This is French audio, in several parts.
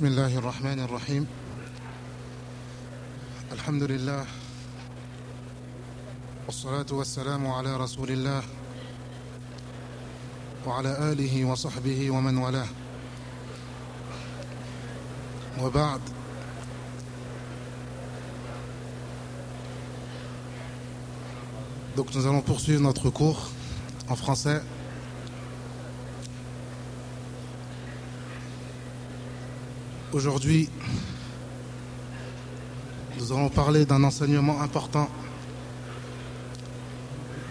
بسم الله الرحمن الرحيم. الحمد لله والصلاة والسلام على رسول الله وعلى آله وصحبه ومن والاه. وبعد. Donc nous allons poursuivre notre cours en français. Aujourd'hui, nous allons parler d'un enseignement important,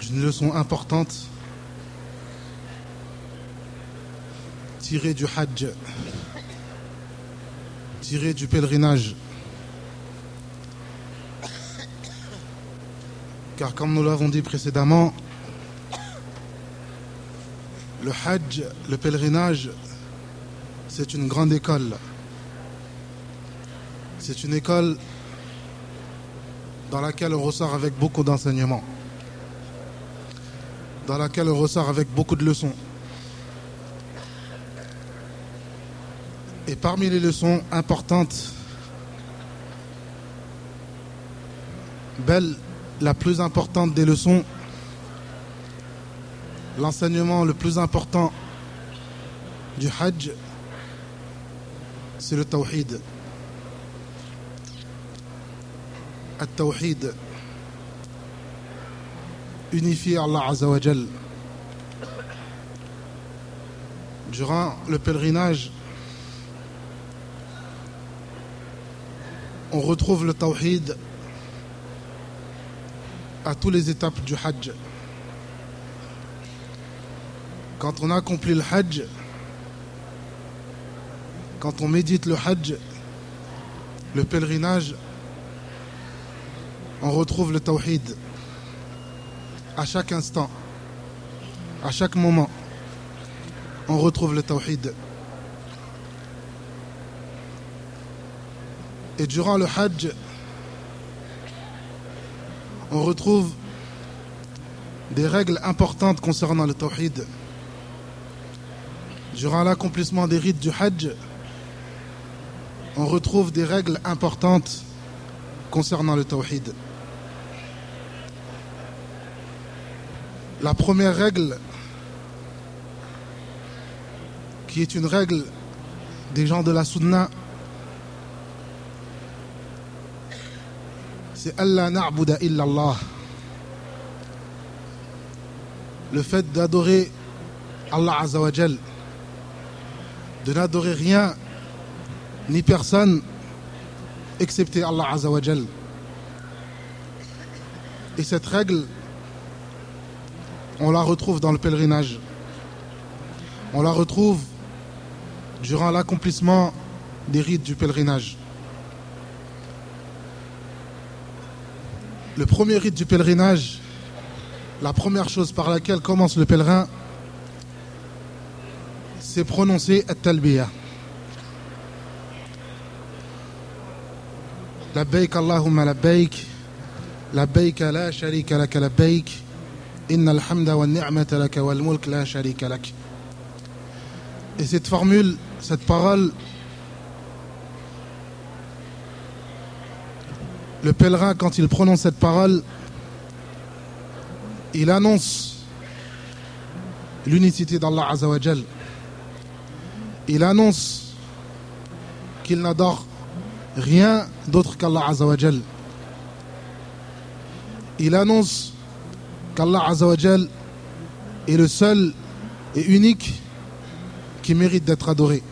d'une leçon importante tirée du Hajj, tirée du pèlerinage. Car comme nous l'avons dit précédemment, le Hajj, le pèlerinage, c'est une grande école. C'est une école dans laquelle on ressort avec beaucoup d'enseignements, dans laquelle on ressort avec beaucoup de leçons. Et parmi les leçons importantes, belle, la plus importante des leçons, l'enseignement le plus important du Hajj, c'est le Tawhid. At-Tawhid, unifier Allah Azzawajal. Durant le pèlerinage, on retrouve le Tawhid à toutes les étapes du Hajj. Quand on accomplit le Hajj, quand on médite le Hajj, le pèlerinage on retrouve le tawhid à chaque instant, à chaque moment. On retrouve le tawhid. Et durant le hajj, on retrouve des règles importantes concernant le tawhid. Durant l'accomplissement des rites du hajj, on retrouve des règles importantes concernant le tawhid. La première règle, qui est une règle des gens de la Sunna, c'est Allah na'buda illallah. Le fait d'adorer Allah Azzawajal, de n'adorer rien ni personne excepté Allah Azzawajal. Et cette règle, on la retrouve dans le pèlerinage. On la retrouve durant l'accomplissement des rites du pèlerinage. Le premier rite du pèlerinage, la première chose par laquelle commence le pèlerin, c'est prononcer At-Talbiya. La Allahumma la la la sharika laka la Inna alhamda wa mulk. Et cette formule, cette parole, le pèlerin, quand il prononce cette parole, il annonce l'unicité d'Allah Azawajal. Il annonce qu'il n'adore rien d'autre qu'Allah Azawajal. Il annonce qu'Allah Azzawajal est le seul et unique qui mérite d'être adoré.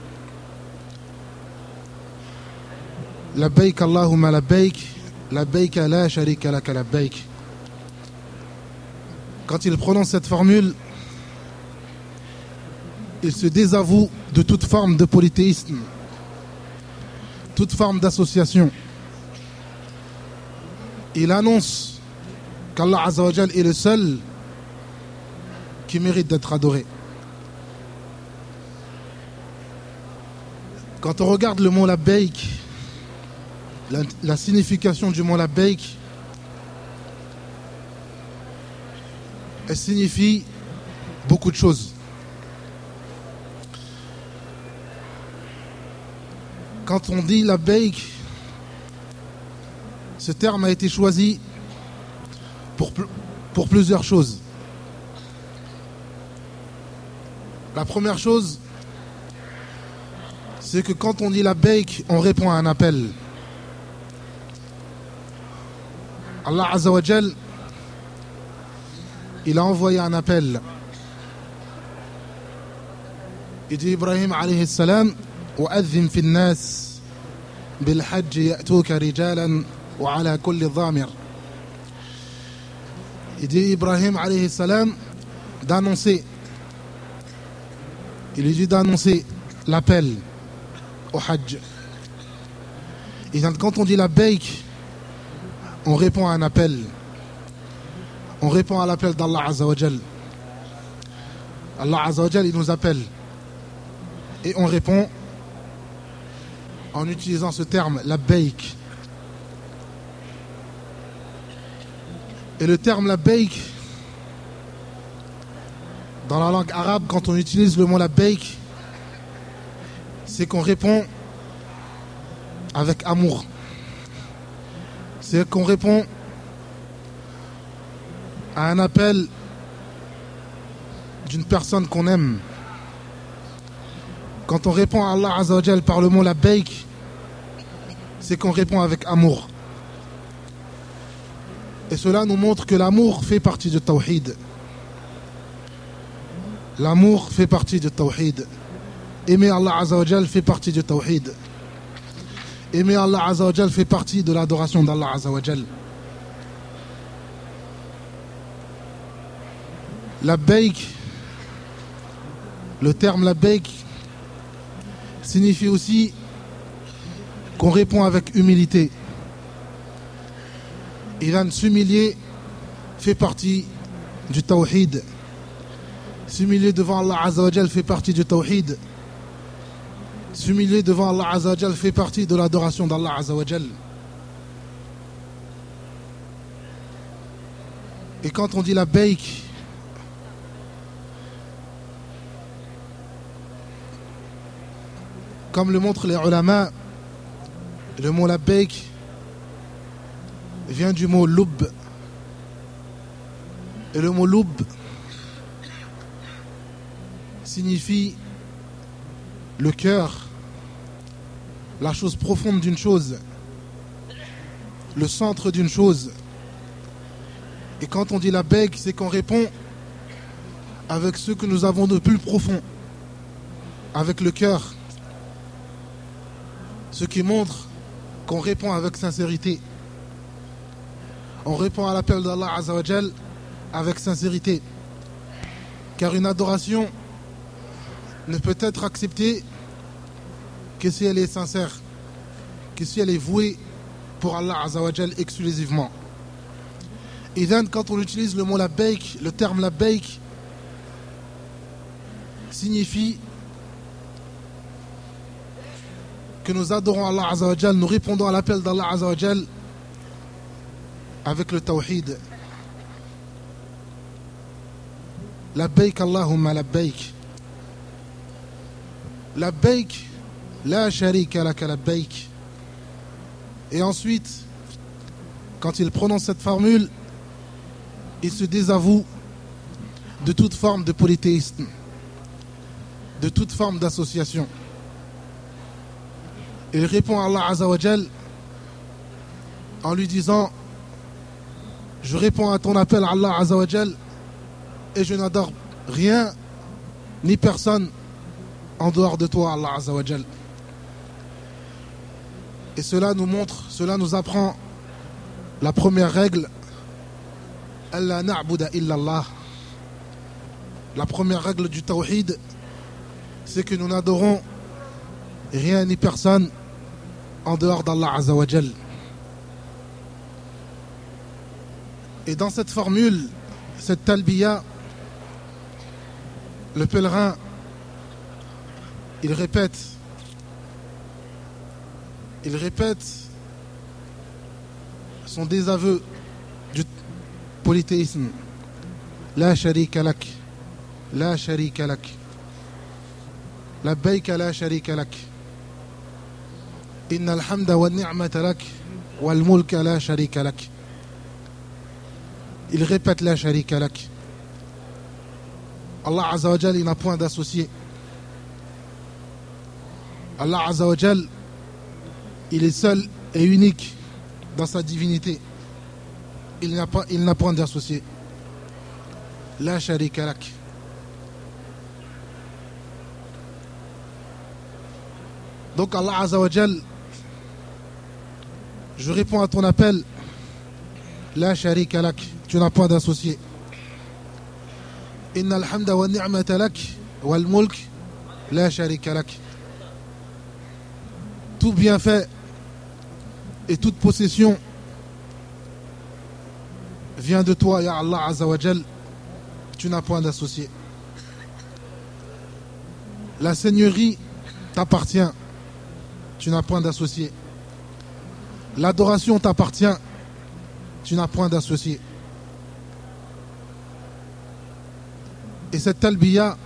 Labbaik Allahumma labbaik, labbaik la sharika laka labbaik. Quand il prononce cette formule, il se désavoue de toute forme de polythéisme, toute forme d'association. Il annonce qu'Allah Azzawajal est le seul qui mérite d'être adoré. Quand on regarde le mot labbaik, la, la signification du mot labbaik, elle signifie beaucoup de choses. quand on dit la baik, ce terme a été choisi pour, pour plusieurs choses. La première chose, c'est que quand on dit la baik, on répond à un appel. Allah Azzawajal, il a envoyé un appel. Il dit Ibrahim alayhi salam, وأذن في الناس بالحج يأتوك رجالا وعلى كل ضامر il dit Ibrahim alayhi salam d'annoncer. Il lui dit d'annoncer l'appel au Hajj. Et quand on dit la baik, on répond à un appel. On répond à l'appel d'Allah Azzawajal. Allah Azzawajal, il nous appelle. Et on répond en utilisant ce terme, la baik. Et le terme la baik, dans la langue arabe, quand on utilise le mot la baik, c'est qu'on répond avec amour. C'est qu'on répond à un appel d'une personne qu'on aime. Quand on répond à Allah Azzawajal par le mot la baik, c'est qu'on répond avec amour. Et cela nous montre que l'amour fait partie du tawhid. L'amour fait partie du tawhid. Aimer Allah Azzawajal fait partie du tawhid. Aimer Allah Azzawajal fait partie de l'adoration d'Allah Azzawajal. La baik, le terme la baik signifie aussi qu'on répond avec humilité. Iran s'humilier fait partie du tawhid. S'humilier devant Allah Azzawajal fait partie du tawhid. S'humilier devant Allah Azzawajal fait partie de l'adoration d'Allah Azzawajal. Et quand on dit la baik, comme le montrent les ulama, le mot labbaik vient du mot loub. Et le mot loub signifie le cœur, la chose profonde d'une chose, le centre d'une chose. Et quand on dit la c'est qu'on répond avec ce que nous avons de plus profond, avec le cœur. Ce qui montre qu'on répond avec sincérité. On répond à l'appel d'Allah Azzawajal avec sincérité. Car une adoration ne peut être acceptée que si elle est sincère, que si elle est vouée pour Allah Azzawajal exclusivement. Et then, quand on utilise le mot la le terme la signifie que nous adorons Allah Azzawajal, nous répondons à l'appel d'Allah Azzawajal avec le tawhid. Labbaik Allahumma labbaik. Labbaik, la sharika laka labbaik. Et ensuite, quand il prononce cette formule, il se désavoue de toute forme de polythéisme, de toute forme d'association. Il répond à Allah Azzawajal en lui disant Je réponds à ton appel Allah Azzawajal et je n'adore rien ni personne en dehors de toi, Allah Azzawajal. Et cela nous montre, cela nous apprend la première règle illallah. La première règle du tawhid, c'est que nous n'adorons rien ni personne en dehors d'Allah Azzawajal. Et dans cette formule, cette talbiya, le pèlerin, il répète, il répète son désaveu du polythéisme. La sharika lak, la sharika lak, la bayka la sharika lak, inna alhamda wa ni'mata lak, wal mulka la sharika lak. Il répète la sharika lak. Allah Azza wa Jal, il n'a point d'associé. Allah Azza wa Jal, il est seul et unique dans sa divinité. Il n'a point d'associé. La sharika lak. Donc Allah Azza wa Jal, je réponds à ton appel. La sharika lak. Tu n'as pas d'associé. Inna wa ni'mata lak wal la. Tout bienfait et toute possession vient de toi, Ya Allah Azza wa Jal. Tu n'as point d'associé. La seigneurie t'appartient. Tu n'as point d'associé. L'adoration t'appartient. Tu n'as point d'associé. Et cette talbiya,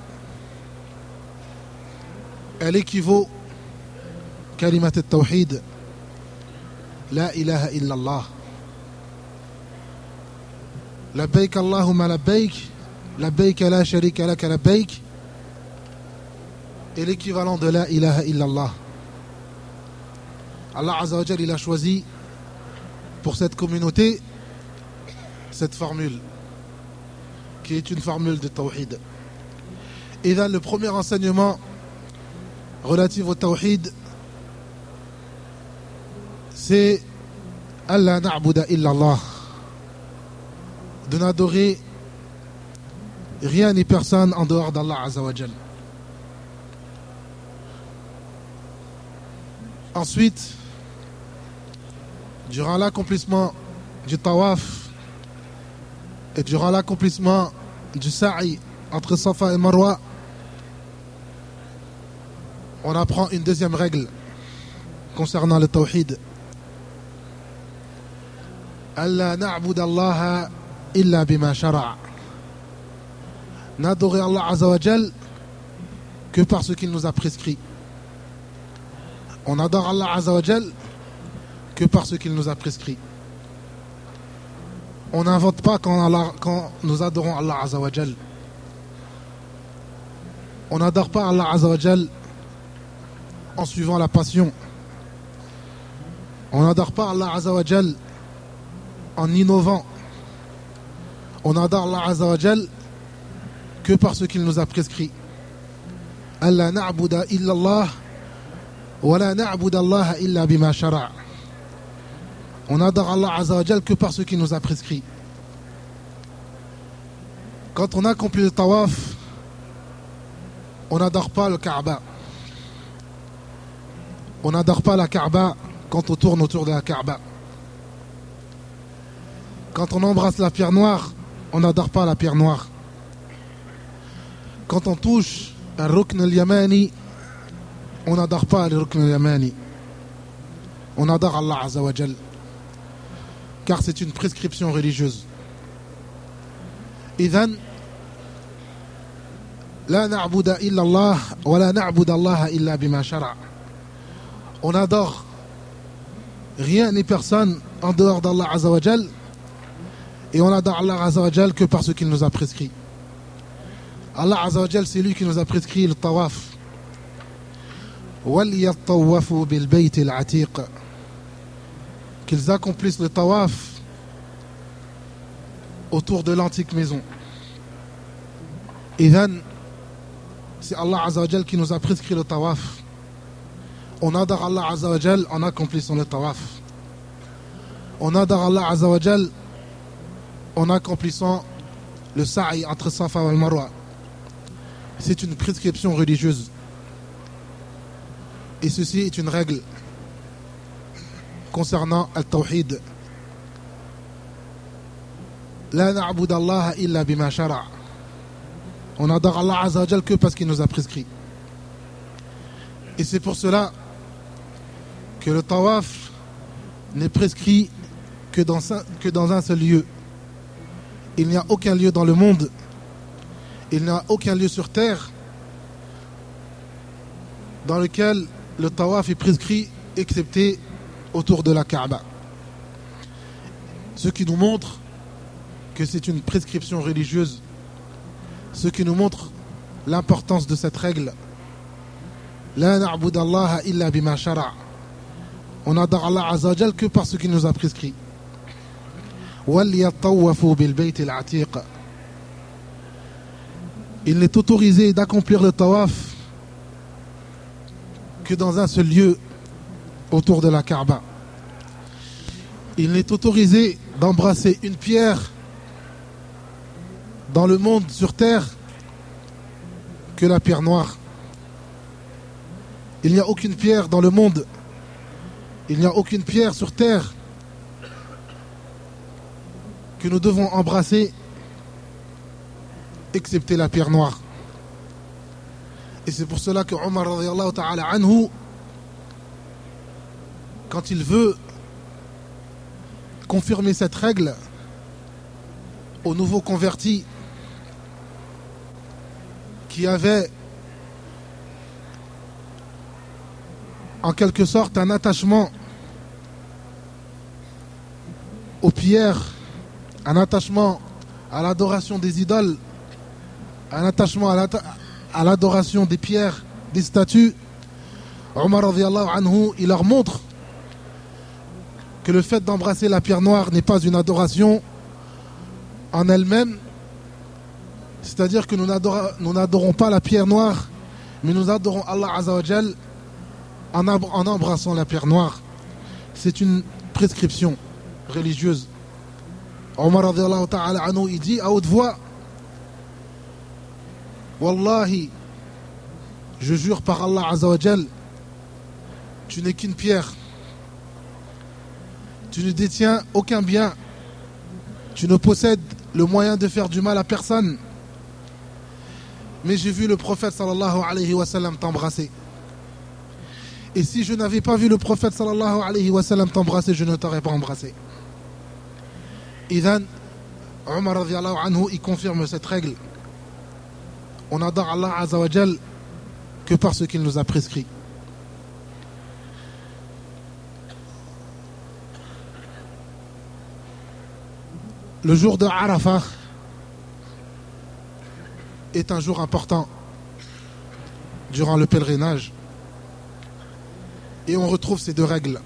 elle équivaut kalimat al-tawhid, la ilaha illallah. لبيك اللهم لبيك لبيك لا شريك لك لبيك est l'équivalent de la ilaha illallah. Allah Azza wa Jal, il a choisi pour cette communauté cette formule est une formule de tawhid. Et là, le premier enseignement relatif au tawhid, c'est Allah na'buda illallah. De n'adorer rien ni personne en dehors d'Allah Azzawajal. Ensuite, durant l'accomplissement du tawaf et durant l'accomplissement du sa'i entre Safa et Marwa, on apprend une deuxième règle concernant le tawhid. Allah Allah illa bima shara'. N'adorer Allah Azzawajal que par ce qu'il nous a prescrit. On adore Allah Azzawajal que par ce qu'il nous a prescrit. On n'invente pas quand, nous adorons Allah Azzawajal. On n'adore pas Allah Azzawajal en suivant la passion. On n'adore pas Allah Azzawajal en innovant. On adore Allah Azzawajal que par ce qu'il nous a prescrit. Allah na'buda illallah wa la na'buda Allah illa bima shara'. On adore Allah Azzawajal que par ce qu'il nous a prescrit. Quand on accomplit le tawaf, on n'adore pas le Kaaba. On n'adore pas la Kaaba quand on tourne autour de la Kaaba. Quand on embrasse la pierre noire, on n'adore pas la pierre noire. Quand on touche un rukn al-yamani, on n'adore pas le rukn al-yamani. On adore Allah Azzawajal Car c'est une prescription religieuse. إذن لا نعبد إلا الله ولا نعبد الله إلا بما شرع On adore rien ni personne en dehors d'Allah Azzawajal et on adore Allah Azzawajal que par ce qu'il nous a prescrit. Allah Azzawajal c'est lui qui nous a prescrit le tawaf. وَلْيَطَّوَّفُوا بِالْبَيْتِ الْعَتِيقِ Qu'ils accomplissent le tawaf autour de l'antique maison. Et c'est Allah Azzawajal qui nous a prescrit le tawaf. On adore Allah Azzawajal en accomplissant le tawaf. On adore Allah Azzawajal en accomplissant le sa'i entre Safa et Marwa. C'est une prescription religieuse. Et ceci est une règle concernant le tawhid. La na'bud Allah illa bima shara'. On adore Allah Azzawajal que parce qu'il nous a prescrit. Et c'est pour cela que le tawaf n'est prescrit que dans un seul lieu. Il n'y a aucun lieu dans le monde, il n'y a aucun lieu sur terre dans lequel le tawaf est prescrit excepté autour de la Kaaba. Ce qui nous montre que c'est une prescription religieuse, ce qui nous montre l'importance de cette règle. Bima On adore Allah Azzawajal que par ce qu'il nous a prescrit. Il n'est autorisé d'accomplir le tawaf que dans un seul lieu autour de la Kaaba. Il n'est autorisé d'embrasser une pierre dans le monde sur terre que la pierre noire. Il n'y a aucune pierre dans le monde, il n'y a aucune pierre sur terre que nous devons embrasser excepté la pierre noire. Et c'est pour cela que Omar ta'ala anhu, quand il veut confirmer cette règle aux nouveaux convertis qui avaient en quelque sorte un attachement aux pierres, un attachement à l'adoration des idoles, un attachement à l'adoration des pierres, des statues, Omar anhu, il leur montre que le fait d'embrasser la pierre noire n'est pas une adoration en elle-même, c'est-à-dire que nous n'adorons pas la pierre noire, mais nous adorons Allah Azzawajal en, en embrassant la pierre noire. C'est une prescription religieuse. Omar il dit à haute voix Wallahi, je jure par Allah Azzawajal, tu n'es qu'une pierre. Tu ne détiens aucun bien. Tu ne possèdes le moyen de faire du mal à personne. Mais j'ai vu le prophète sallallahu alayhi wa sallam t'embrasser. Et si je n'avais pas vu le prophète sallallahu alayhi wa sallam t'embrasser, je ne t'aurais pas embrassé. Idan, Omar anhu, il confirme cette règle. On adore Allah azawajal que par ce qu'il nous a prescrit. Le jour de Arafah est un jour important durant le pèlerinage. Et on retrouve ces deux règles.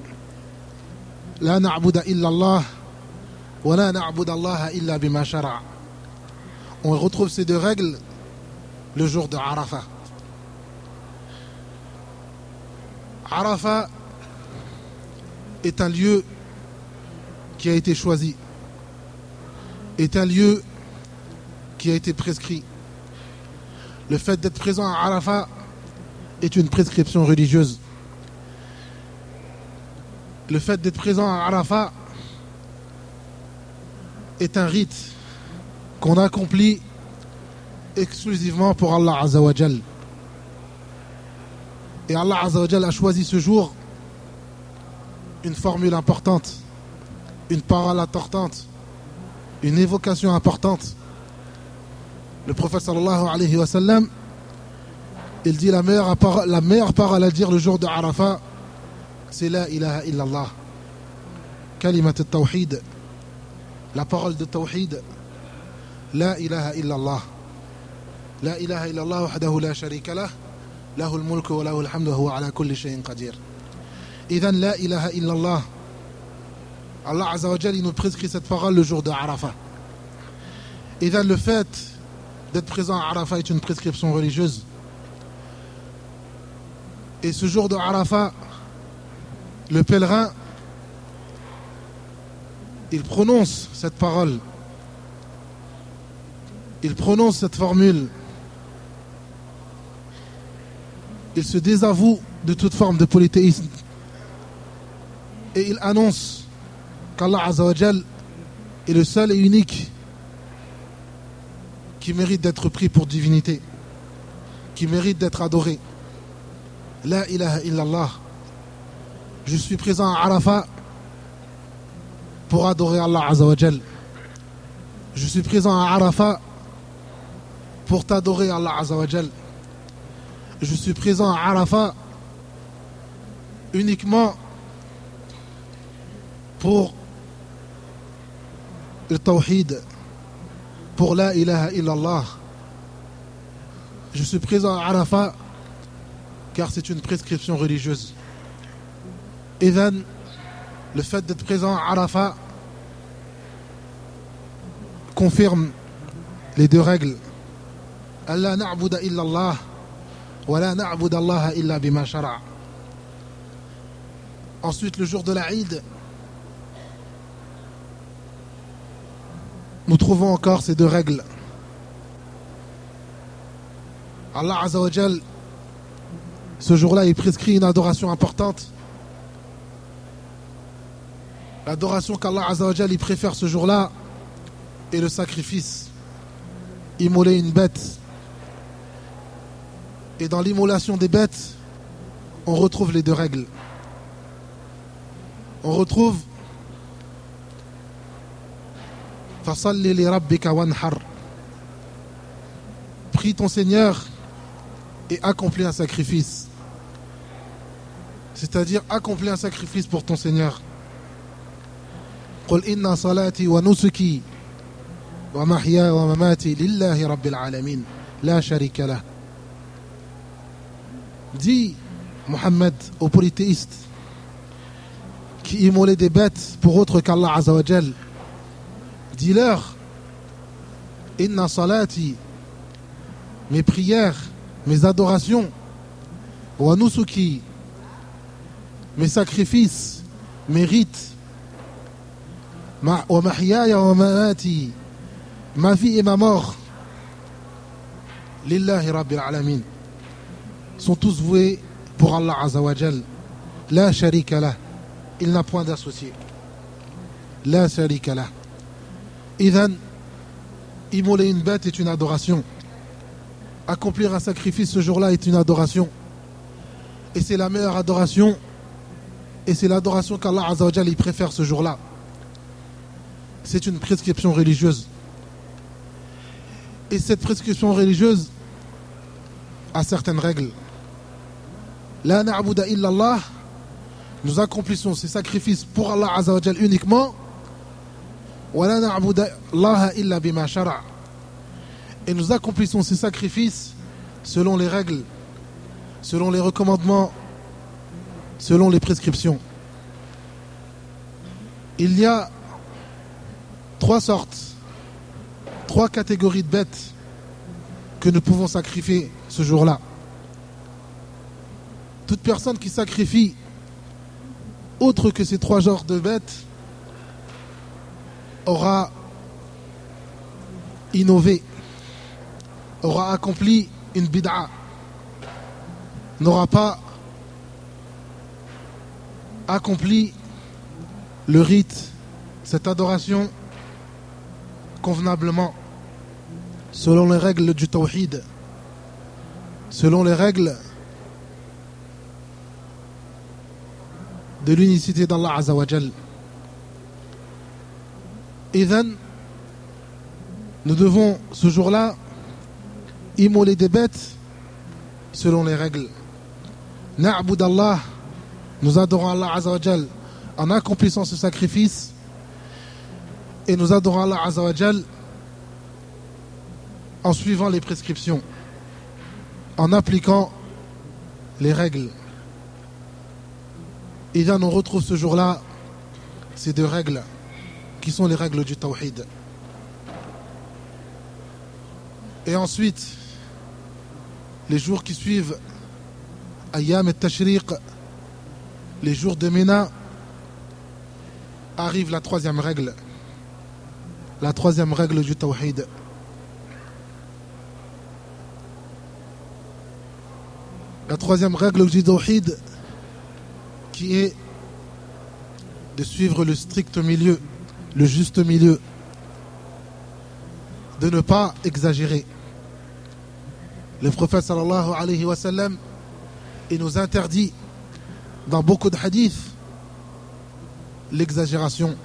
La na'buda illallah wa la na'buda Allah illa bima shara. On retrouve ces deux règles le jour de Arafah. Arafah est un lieu qui a été choisi est un lieu qui a été prescrit. Le fait d'être présent à Arafat est une prescription religieuse. Le fait d'être présent à Arafat est un rite qu'on accomplit exclusivement pour Allah Azzawajal. Et Allah Azzawajal a choisi ce jour une formule importante, une parole importante une évocation importante. Le prophète sallallahu alayhi wa sallam, il dit la meilleure, parole, la meilleure parole à dire le jour de Arafat, c'est la ilaha illallah. Kalimat tawhid, la parole de tawhid, la ilaha illallah. La ilaha illallah wahdahu la sharika lah, lahu al-mulku wa lahu al-hamdu wa ala kulli shay'in qadir. Idan la ilaha illallah. Allah Azzawajal, il nous prescrit cette parole le jour de Arafat. Et bien le fait d'être présent à Arafat est une prescription religieuse. Et ce jour de Arafat, le pèlerin, il prononce cette parole. Il prononce cette formule. Il se désavoue de toute forme de polythéisme. Et il annonce qu'Allah Azzawajal est le seul et unique qui mérite d'être pris pour divinité, qui mérite d'être adoré. La ilaha illallah. Je suis présent à Arafat pour adorer Allah Azzawajal. Je suis présent à Arafat pour t'adorer Allah Azzawajal. Je suis présent à Arafat uniquement pour le tawhid, pour la ilaha illallah. Je suis présent à Arafat car c'est une prescription religieuse. Et le fait d'être présent à Arafat confirme les deux règles. Allah illallah wa la illa. Ensuite, le jour de la nous trouvons encore ces deux règles. Allah Azzawajal, ce jour-là, il prescrit une adoration importante. L'adoration qu'Allah Azzawajal, il préfère ce jour-là est le sacrifice. Immoler une bête. Et dans l'immolation des bêtes, on retrouve les deux règles on retrouve Prie ton Seigneur et accomplis un sacrifice. C'est-à-dire accomplis un sacrifice pour ton Seigneur. قل إن صلاتي ونسكي ومحياي ومماتي لله رب العالمين لا شريك له. Dis, Mohammed, aux polythéistes, qui immolaient des bêtes pour autre qu'Allah Azzawajal. Dis-leur, Inna salati, mes prières, mes adorations, wa nusuki, mes sacrifices, mes rites, mamati, ma vie et ma mort, lillahi rabbil alamin, sont tous voués pour Allah Azzawajal. La sharika lah il n'a point d'associé. La sharika. Idan, immoler une bête est une adoration. Accomplir un sacrifice ce jour-là est une adoration. Et c'est la meilleure adoration. Et c'est l'adoration qu'Allah Azzawajal y préfère ce jour-là. C'est une prescription religieuse. Et cette prescription religieuse a certaines règles. La na'buda illallah nous accomplissons ces sacrifices pour Allah Azzawajal uniquement. Et nous accomplissons ces sacrifices selon les règles, selon les recommandements, selon les prescriptions. Il y a trois sortes, trois catégories de bêtes que nous pouvons sacrifier ce jour-là. Toute personne qui sacrifie autre que ces trois genres de bêtes aura innové, aura accompli une bid'a, n'aura pas accompli le rite, cette adoration convenablement, selon les règles du tawhid, selon les règles de l'unicité d'Allah Azawajal. Et nous devons ce jour-là immoler des bêtes selon les règles. Na'bud Allah, nous adorons Allah Azawajal en accomplissant ce sacrifice et nous adorons Allah Azawajal en suivant les prescriptions, en appliquant les règles. Et là, on retrouve ce jour-là ces deux règles qui sont les règles du tawhid. Et ensuite, les jours qui suivent, Ayam et Tashriq, les jours de Mina, arrive la troisième règle. La troisième règle du tawhid. La troisième règle du tawhid, qui est de suivre le strict milieu, le juste milieu, de ne pas exagérer. Le prophète sallallahu alayhi wa sallam, il nous interdit dans beaucoup de hadiths l'exagération.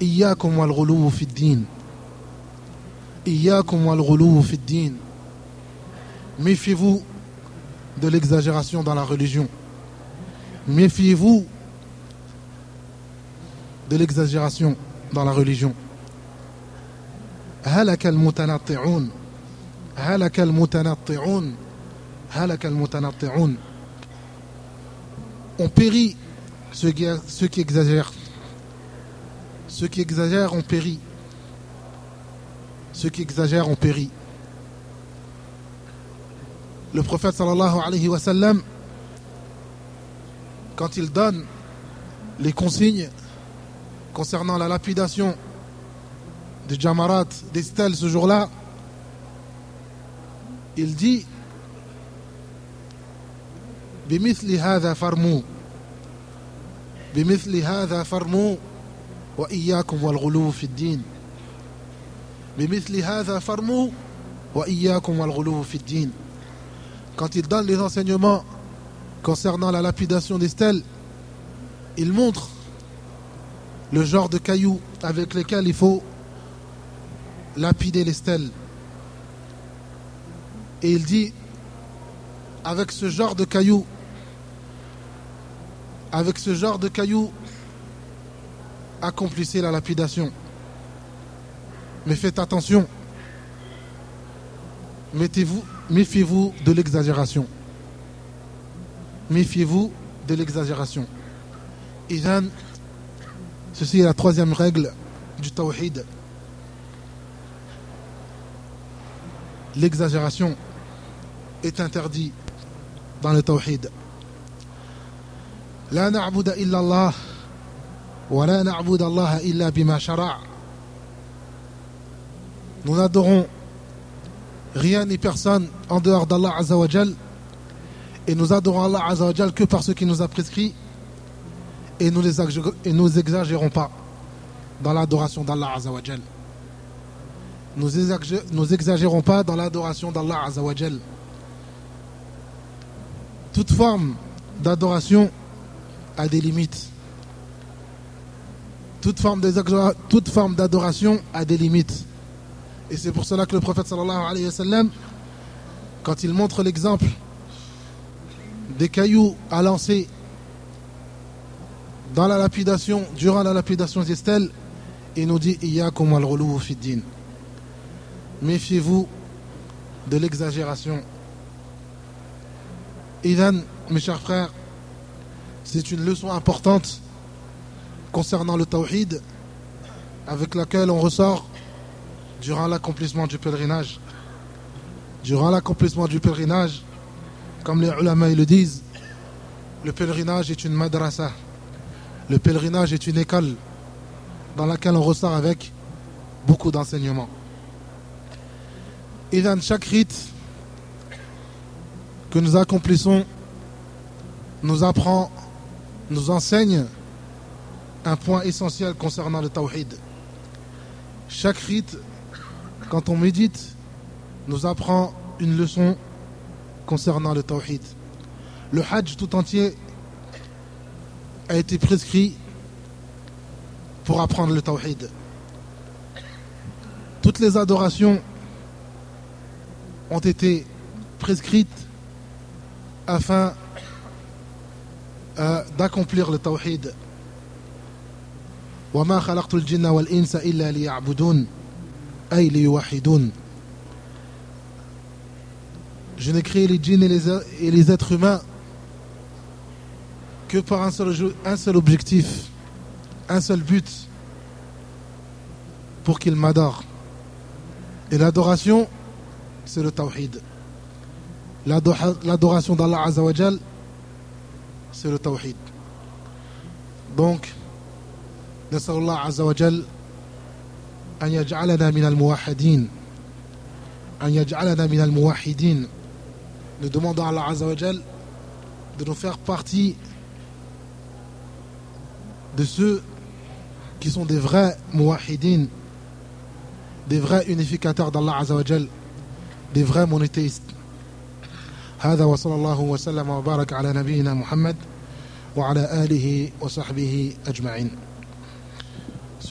Fi din. Iyyakum wal. Méfiez-vous de l'exagération dans la religion. méfiez-vous de l'exagération dans la religion. هلك المتنطعون هلك المتنطعون هلك المتنطعون On périt ceux qui, ceux qui exagèrent. Ceux qui exagèrent ont péri. Ceux qui exagèrent ont péri. Le prophète sallallahu alayhi wa sallam, quand il donne les consignes concernant la lapidation des jamarat, des stèles ce jour-là, il dit بمثل هذا فرموا بمثل هذا فرموا وإياكم والغلو في الدين بمثل هذا فرموا وإياكم والغلو في الدين quand il donne les enseignements concernant la lapidation des stèles il montre le genre de cailloux avec lesquels il faut lapider les stèles. Et il dit, avec ce genre de cailloux, avec ce genre de cailloux, accomplissez la lapidation. Mais faites attention. Mettez-vous, méfiez-vous de l'exagération. Méfiez-vous de l'exagération. Ceci est la troisième règle du tawhid. L'exagération est interdite dans le tawhid. La illa Allah wa la Allah illa. Nous n'adorons rien ni personne en dehors d'Allah Azza et nous adorons Allah Azza que par ce qu'il nous a prescrit et nous ne nous exagérons pas dans l'adoration d'Allah Azzawajal. Nous nous exagérons pas dans l'adoration d'Allah Azzawajal. Toute forme d'adoration a des limites. Toute forme d'adoration a des limites. Et c'est pour cela que le prophète sallallahu alayhi wa sallam, quand il montre l'exemple des cailloux à lancer dans la lapidation, durant la lapidation des stèles, il nous dit Iyakum al fiddin. Méfiez-vous de l'exagération. Idan, mes chers frères, c'est une leçon importante concernant le tawhid avec laquelle on ressort durant l'accomplissement du pèlerinage. Durant l'accomplissement du pèlerinage, comme les ulama le disent, le pèlerinage est une madrasa. Le pèlerinage est une école dans laquelle on ressort avec beaucoup d'enseignements. Et dans chaque rite que nous accomplissons nous apprend, nous enseigne un point essentiel concernant le tawhid. Chaque rite, quand on médite, nous apprend une leçon concernant le tawhid. Le hajj tout entier a été prescrit pour apprendre le tawhid. Toutes les adorations ont été prescrites afin euh, d'accomplir le tawhid. وما خلقت الجن والإنس إلا ليعبدون أي ليوحدون Je n'ai créé les djinns et les, et les êtres humains que par un seul, un seul objectif, un seul but, pour qu'ils m'adorent. Et l'adoration, c'est le tawhid. L'adoration d'Allah Azzawajal, c'est le tawhid. Donc, نسأل الله عز وجل أن يجعلنا من الموحدين أن يجعلنا من الموحدين Nous demandons à Allah Azza wa Jal de nous faire partie de ceux qui sont des vrais muwahidin, des vrais unificateurs d'Allah Azza wa Jal, des vrais monothéistes. هذا وصلى الله وسلم وبارك على نبينا محمد وعلى آله وصحبه أجمعين